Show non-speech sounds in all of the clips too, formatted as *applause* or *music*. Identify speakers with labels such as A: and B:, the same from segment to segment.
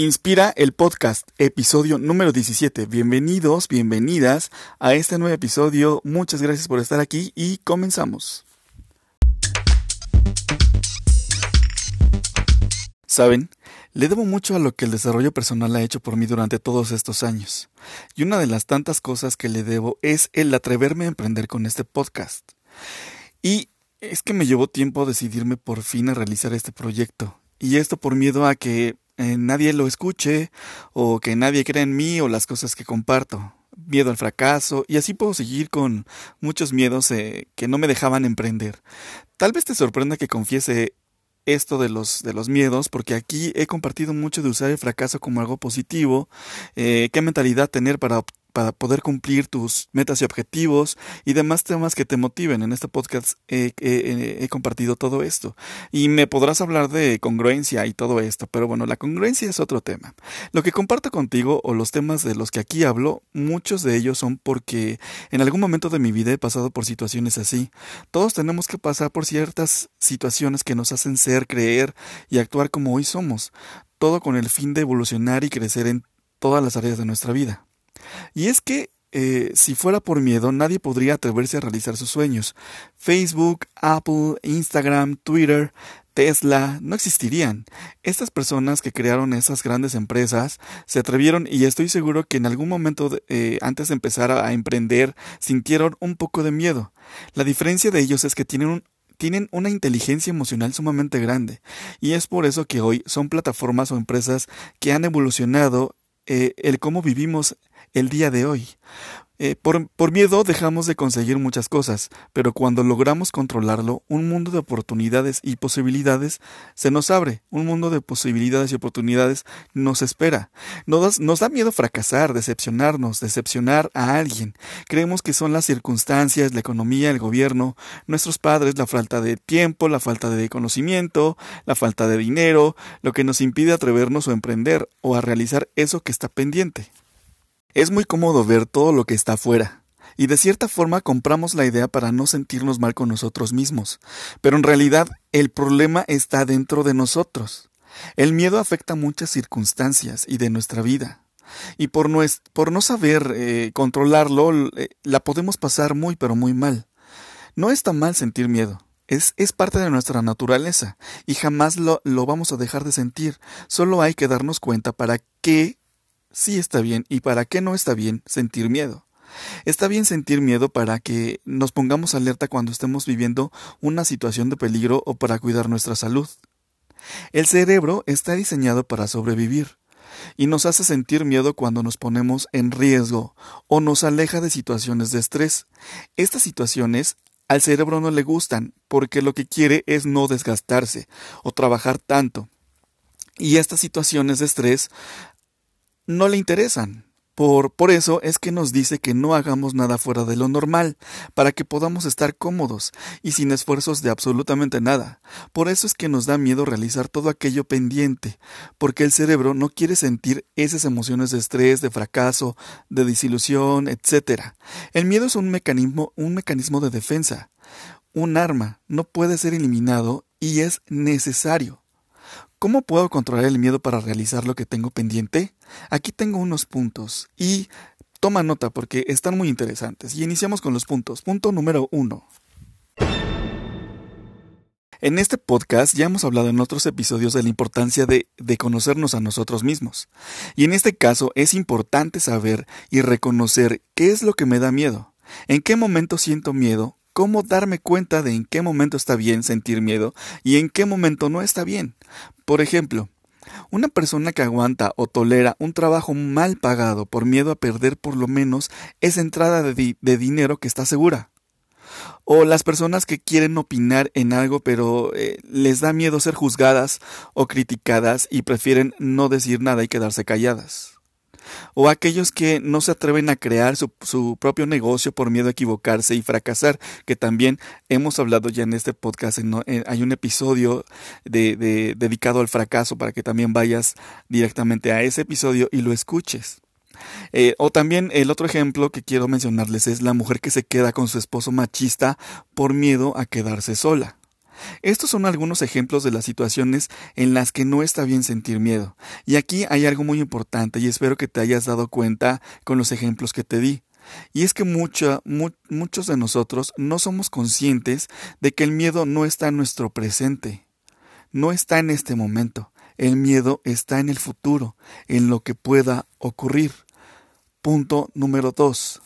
A: Inspira el podcast, episodio número 17. Bienvenidos, bienvenidas a este nuevo episodio. Muchas gracias por estar aquí y comenzamos. Saben, le debo mucho a lo que el desarrollo personal ha hecho por mí durante todos estos años. Y una de las tantas cosas que le debo es el atreverme a emprender con este podcast. Y es que me llevó tiempo decidirme por fin a realizar este proyecto. Y esto por miedo a que eh, nadie lo escuche o que nadie crea en mí o las cosas que comparto. Miedo al fracaso y así puedo seguir con muchos miedos eh, que no me dejaban emprender. Tal vez te sorprenda que confiese esto de los, de los miedos, porque aquí he compartido mucho de usar el fracaso como algo positivo, eh, qué mentalidad tener para para poder cumplir tus metas y objetivos y demás temas que te motiven. En este podcast he, compartido todo esto. Y me podrás hablar de congruencia y todo esto, pero bueno, la congruencia es otro tema. Lo que comparto contigo o los temas de los que aquí hablo, muchos de ellos son porque en algún momento de mi vida he pasado por situaciones así. Todos tenemos que pasar por ciertas situaciones que nos hacen ser, creer y actuar como hoy somos. Todo con el fin de evolucionar y crecer en todas las áreas de nuestra vida. Y es que eh, si fuera por miedo, nadie podría atreverse a realizar sus sueños. Facebook, Apple, Instagram, Twitter, Tesla no existirían. Estas personas que crearon esas grandes empresas se atrevieron y estoy seguro que en algún momento eh, antes de empezar a, emprender sintieron un poco de miedo. La diferencia de ellos es que tienen tienen una inteligencia emocional sumamente grande y es por eso que hoy son plataformas o empresas que han evolucionado eh, el cómo vivimos el día de hoy. Eh, por, miedo dejamos de conseguir muchas cosas, pero cuando logramos controlarlo, un mundo de oportunidades y posibilidades se nos abre, un mundo de posibilidades y oportunidades nos espera. Nos, nos da miedo fracasar, decepcionarnos, decepcionar a alguien. Creemos que son las circunstancias, la economía, el gobierno, nuestros padres, la falta de tiempo, la falta de conocimiento, la falta de dinero, lo que nos impide atrevernos o emprender o a realizar eso que está pendiente. Es muy cómodo ver todo lo que está afuera, y de cierta forma compramos la idea para no sentirnos mal con nosotros mismos, pero en realidad el problema está dentro de nosotros. El miedo afecta muchas circunstancias y de nuestra vida, y por no, por no saber eh, controlarlo eh, la podemos pasar muy pero muy mal. No está mal sentir miedo, es, es, parte de nuestra naturaleza y jamás lo, lo, vamos a dejar de sentir. Solo hay que darnos cuenta para qué sí está bien y para qué no está bien sentir miedo. Está bien sentir miedo para que nos pongamos alerta cuando estemos viviendo una situación de peligro o para cuidar nuestra salud. El cerebro está diseñado para sobrevivir y nos hace sentir miedo cuando nos ponemos en riesgo o nos aleja de situaciones de estrés. Estas situaciones al cerebro no le gustan porque lo que quiere es no desgastarse o trabajar tanto. Y estas situaciones de estrés no le interesan. Por, por eso es que nos dice que no hagamos nada fuera de lo normal, para que podamos estar cómodos y sin esfuerzos de absolutamente nada. Por eso es que nos da miedo realizar todo aquello pendiente, porque el cerebro no quiere sentir esas emociones de estrés, de fracaso, de desilusión, etc. El miedo es un mecanismo, un mecanismo de defensa, un arma, no puede ser eliminado y es necesario. ¿Cómo puedo controlar el miedo para realizar lo que tengo pendiente? Aquí tengo unos puntos y toma nota porque están muy interesantes. Y iniciamos con los puntos. Punto número uno. En este podcast ya hemos hablado en otros episodios de la importancia de, de, conocernos a nosotros mismos. Y en este caso es importante saber y reconocer qué es lo que me da miedo, en qué momento siento miedo, cómo darme cuenta de en qué momento está bien sentir miedo y en qué momento no está bien. Por ejemplo, una persona que aguanta o tolera un trabajo mal pagado por miedo a perder por lo menos esa entrada de, dinero que está segura. O las personas que quieren opinar en algo pero eh, les da miedo ser juzgadas o criticadas y prefieren no decir nada y quedarse calladas o aquellos que no se atreven a crear su, propio negocio por miedo a equivocarse y fracasar, que también hemos hablado ya en este podcast, hay un episodio de, dedicado al fracaso para que también vayas directamente a ese episodio y lo escuches. Eh, o también el otro ejemplo que quiero mencionarles es la mujer que se queda con su esposo machista por miedo a quedarse sola. Estos son algunos ejemplos de las situaciones en las que no está bien sentir miedo. Y aquí hay algo muy importante y espero que te hayas dado cuenta con los ejemplos que te di. Y es que muchos de nosotros no somos conscientes de que el miedo no está en nuestro presente, no está en este momento. El miedo está en el futuro, en lo que pueda ocurrir. Punto número dos.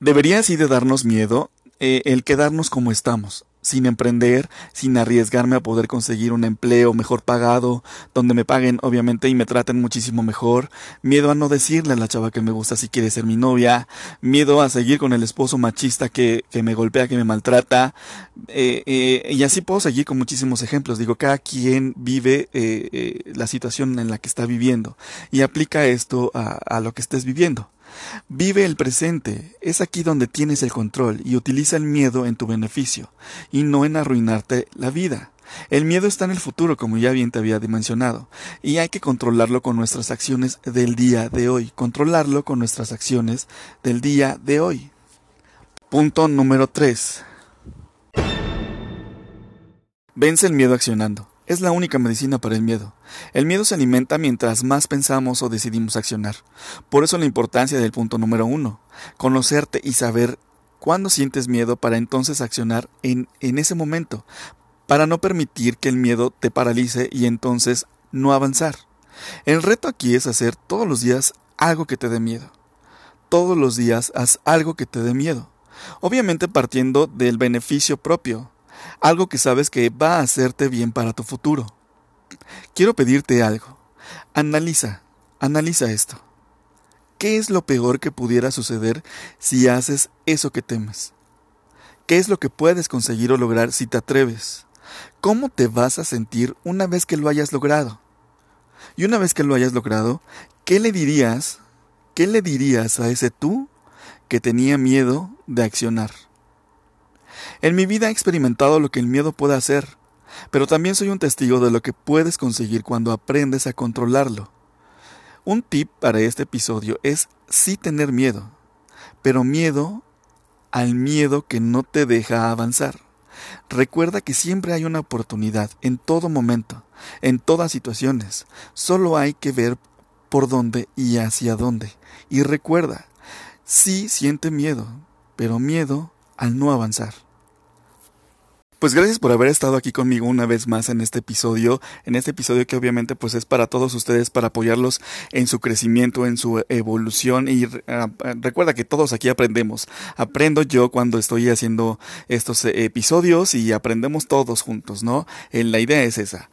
A: Debería así de darnos miedo eh, el quedarnos como estamos, sin emprender, sin arriesgarme a poder conseguir un empleo mejor pagado, donde me paguen obviamente y me traten muchísimo mejor, miedo a no decirle a la chava que me gusta si quiere ser mi novia, miedo a seguir con el esposo machista que, que me golpea, que me maltrata, eh, eh, y así puedo seguir con muchísimos ejemplos. Digo, cada quien vive eh, la situación en la que está viviendo y aplica esto a, a lo que estés viviendo. Vive el presente, es aquí donde tienes el control y utiliza el miedo en tu beneficio y no en arruinarte la vida. El miedo está en el futuro, como ya bien te había mencionado, y hay que controlarlo con nuestras acciones del día de hoy, controlarlo con nuestras acciones del día de hoy. Punto número 3. Vence el miedo accionando. Es la única medicina para el miedo. El miedo se alimenta mientras más pensamos o decidimos accionar. Por eso la importancia del punto número uno, conocerte y saber cuándo sientes miedo para entonces accionar en, en ese momento, para no permitir que el miedo te paralice y entonces no avanzar. El reto aquí es hacer todos los días algo que te dé miedo. Todos los días haz algo que te dé miedo. Obviamente partiendo del beneficio propio, algo que sabes que va a hacerte bien para tu futuro. Quiero pedirte algo. Analiza, analiza esto. ¿Qué es lo peor que pudiera suceder si haces eso que temes? ¿Qué es lo que puedes conseguir o lograr si te atreves? ¿Cómo te vas a sentir una vez que lo hayas logrado? Y una vez que lo hayas logrado, ¿qué le dirías? ¿Qué le dirías a ese tú que tenía miedo de accionar? En mi vida he experimentado lo que el miedo puede hacer, pero también soy un testigo de lo que puedes conseguir cuando aprendes a controlarlo. Un tip para este episodio es sí tener miedo, pero miedo al miedo que no te deja avanzar. Recuerda que siempre hay una oportunidad, en todo momento, en todas situaciones. Solo hay que ver por dónde y hacia dónde. Y recuerda, sí siente miedo, pero miedo al no avanzar. Pues gracias por haber estado aquí conmigo una vez más en este episodio, en este episodio que obviamente pues es para todos ustedes, para apoyarlos en su crecimiento, en su evolución y ah, recuerda que todos aquí aprendemos. Aprendo yo cuando estoy haciendo estos episodios y aprendemos todos juntos, ¿no? Eh, la idea es esa.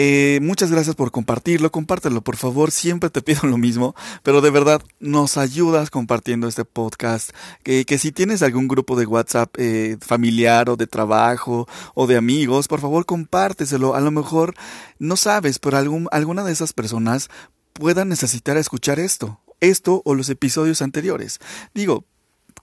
A: Eh, muchas gracias por compartirlo, compártelo por favor, siempre te pido *laughs* lo mismo, pero de verdad nos ayudas compartiendo este podcast, que, que si tienes algún grupo de WhatsApp eh, familiar o de trabajo o de amigos, por favor compárteselo, a lo mejor no sabes, pero algún, alguna de esas personas pueda necesitar escuchar esto, esto o los episodios anteriores. Digo,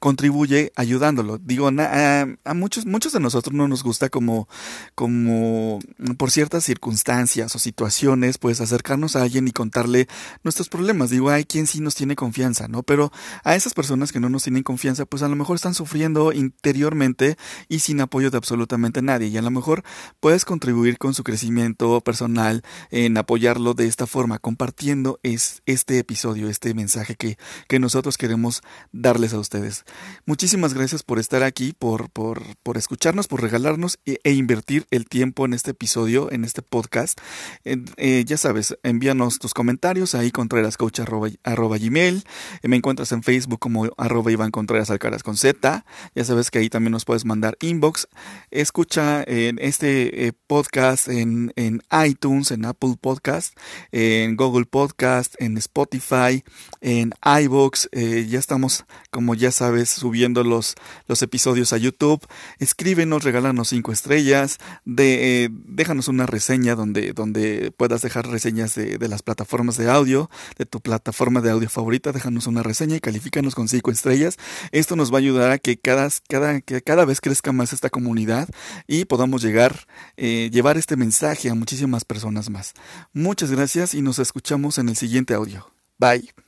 A: contribuye ayudándolo. Digo, a, muchos, muchos de nosotros no nos gusta como, como por ciertas circunstancias o situaciones, pues acercarnos a alguien y contarle nuestros problemas. Digo, hay quien sí nos tiene confianza, ¿no? Pero a esas personas que no nos tienen confianza, pues a lo mejor están sufriendo interiormente y sin apoyo de absolutamente nadie. Y a lo mejor puedes contribuir con su crecimiento personal en apoyarlo de esta forma, compartiendo es, este episodio, este mensaje que, que nosotros queremos darles a ustedes. Muchísimas gracias por estar aquí, por, por, por escucharnos, por regalarnos e, e, invertir el tiempo en este episodio, en este podcast. Eh, ya sabes, envíanos tus comentarios ahí Contreras Coach arroba, gmail. Eh, me encuentras en Facebook como arroba Iván Contreras Alcaraz con Z. Ya sabes que ahí también nos puedes mandar inbox. Escucha en este eh, podcast en, en iTunes, en Apple Podcast, en Google Podcast, en Spotify, en iBox. ya estamos, como ya sabes, subiendo los, episodios a YouTube. Escríbenos, regálanos cinco estrellas, de, eh, déjanos una reseña donde, donde puedas dejar reseñas de, de, las plataformas de audio, de tu plataforma de audio favorita, déjanos una reseña y califícanos con cinco estrellas. Esto nos va a ayudar a que cada, cada, que cada vez crezca más esta comunidad y podamos llegar, eh, llevar este mensaje a muchísimas personas más. Muchas gracias y nos escuchamos en el siguiente audio. Bye.